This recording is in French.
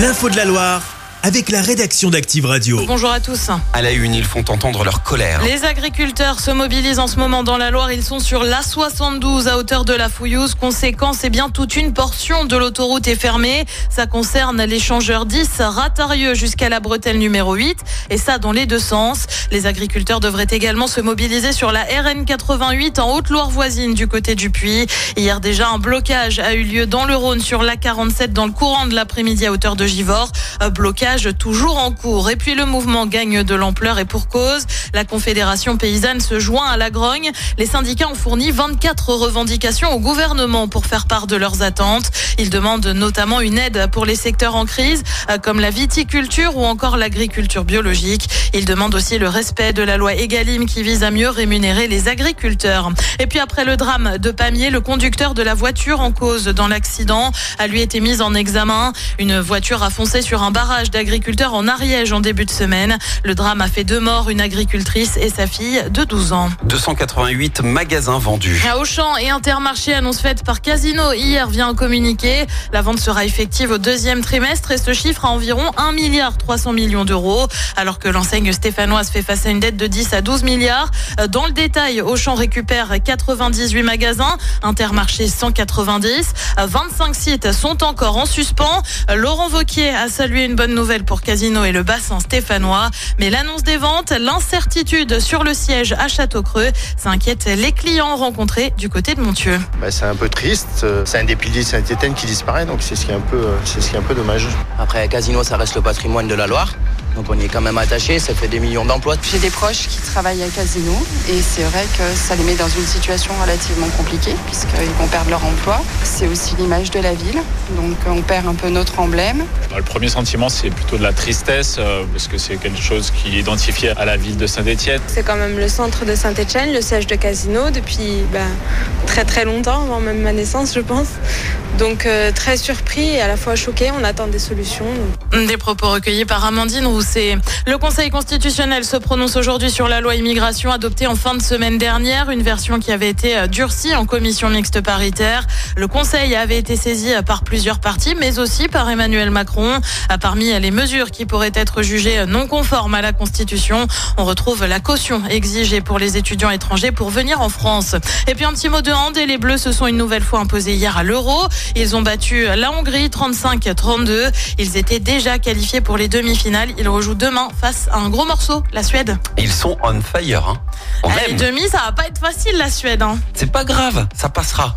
L'info de la Loire avec la rédaction d'Active Radio. Bonjour à tous. À la une, ils font entendre leur colère. Les agriculteurs se mobilisent en ce moment dans la Loire. Ils sont sur l'A72 à hauteur de la Fouillouse. Conséquence, c'est bien toute une portion de l'autoroute est fermée. Ça concerne l'échangeur 10 Ratarieux jusqu'à la bretelle numéro 8. Et ça dans les deux sens. Les agriculteurs devraient également se mobiliser sur la RN 88 en Haute-Loire voisine du côté du Puy. Hier déjà, un blocage a eu lieu dans le Rhône sur la 47 dans le courant de l'après-midi à hauteur de Givors. Blocage toujours en cours. Et puis le mouvement gagne de l'ampleur et pour cause. La Confédération paysanne se joint à la grogne. Les syndicats ont fourni 24 revendications au gouvernement pour faire part de leurs attentes. Ils demandent notamment une aide pour les secteurs en crise, comme la viticulture ou encore l'agriculture biologique. Ils demandent aussi le respect de la loi Egalim qui vise à mieux rémunérer les agriculteurs. Et puis après le drame de Pamiers, le conducteur de la voiture en cause dans l'accident a lui été mis en examen. Une voiture a foncé sur un barrage agriculteurs en Ariège en début de semaine. Le drame a fait deux morts, une agricultrice et sa fille de 12 ans. 288 magasins vendus. À Auchan et Intermarché, annonce faite par Casino hier vient communiquer. La vente sera effective au deuxième trimestre et ce chiffre à environ 1 milliard 300 millions d'euros. Alors que l'enseigne stéphanoise fait face à une dette de 10 à 12 milliards. Dans le détail, Auchan récupère 98 magasins, Intermarché 190. 25 sites sont encore en suspens. Laurent Vauquier a salué une bonne nouvelle pour Casino et le bassin stéphanois. Mais l'annonce des ventes, l'incertitude sur le siège à Château-Creux, ça inquiète les clients rencontrés du côté de Montieu. Bah, c'est un peu triste. C'est un des piliers Saint-Etienne qui disparaît, donc c'est ce qui est un peu, c'est ce qui est un peu dommage. Après, Casino, ça reste le patrimoine de la Loire. Donc on y est quand même attaché, ça fait des millions d'emplois. J'ai des proches qui travaillent à Casino et c'est vrai que ça les met dans une situation relativement compliquée puisqu'ils vont perdre leur emploi. C'est aussi l'image de la ville, donc on perd un peu notre emblème. Le premier sentiment c'est plutôt de la tristesse euh, parce que c'est quelque chose qui est identifié à la ville de Saint-Etienne. C'est quand même le centre de Saint-Etienne, le siège de Casino depuis ben, très très longtemps, avant même ma naissance je pense. Donc euh, très surpris et à la fois choqué, on attend des solutions. Des propos recueillis par Amandine Rousset. Le Conseil constitutionnel se prononce aujourd'hui sur la loi immigration adoptée en fin de semaine dernière, une version qui avait été euh, durcie en commission mixte paritaire. Le Conseil avait été saisi par plusieurs partis, mais aussi par Emmanuel Macron. Parmi les mesures qui pourraient être jugées non conformes à la Constitution, on retrouve la caution exigée pour les étudiants étrangers pour venir en France. Et puis un petit mot de hand, et les Bleus se sont une nouvelle fois imposés hier à l'Euro. Ils ont battu la Hongrie 35-32. Ils étaient déjà qualifiés pour les demi-finales. Ils rejouent demain face à un gros morceau, la Suède. Ils sont on fire. Hein. On Les demi, ça va pas être facile la Suède. Hein. C'est pas grave, ça passera.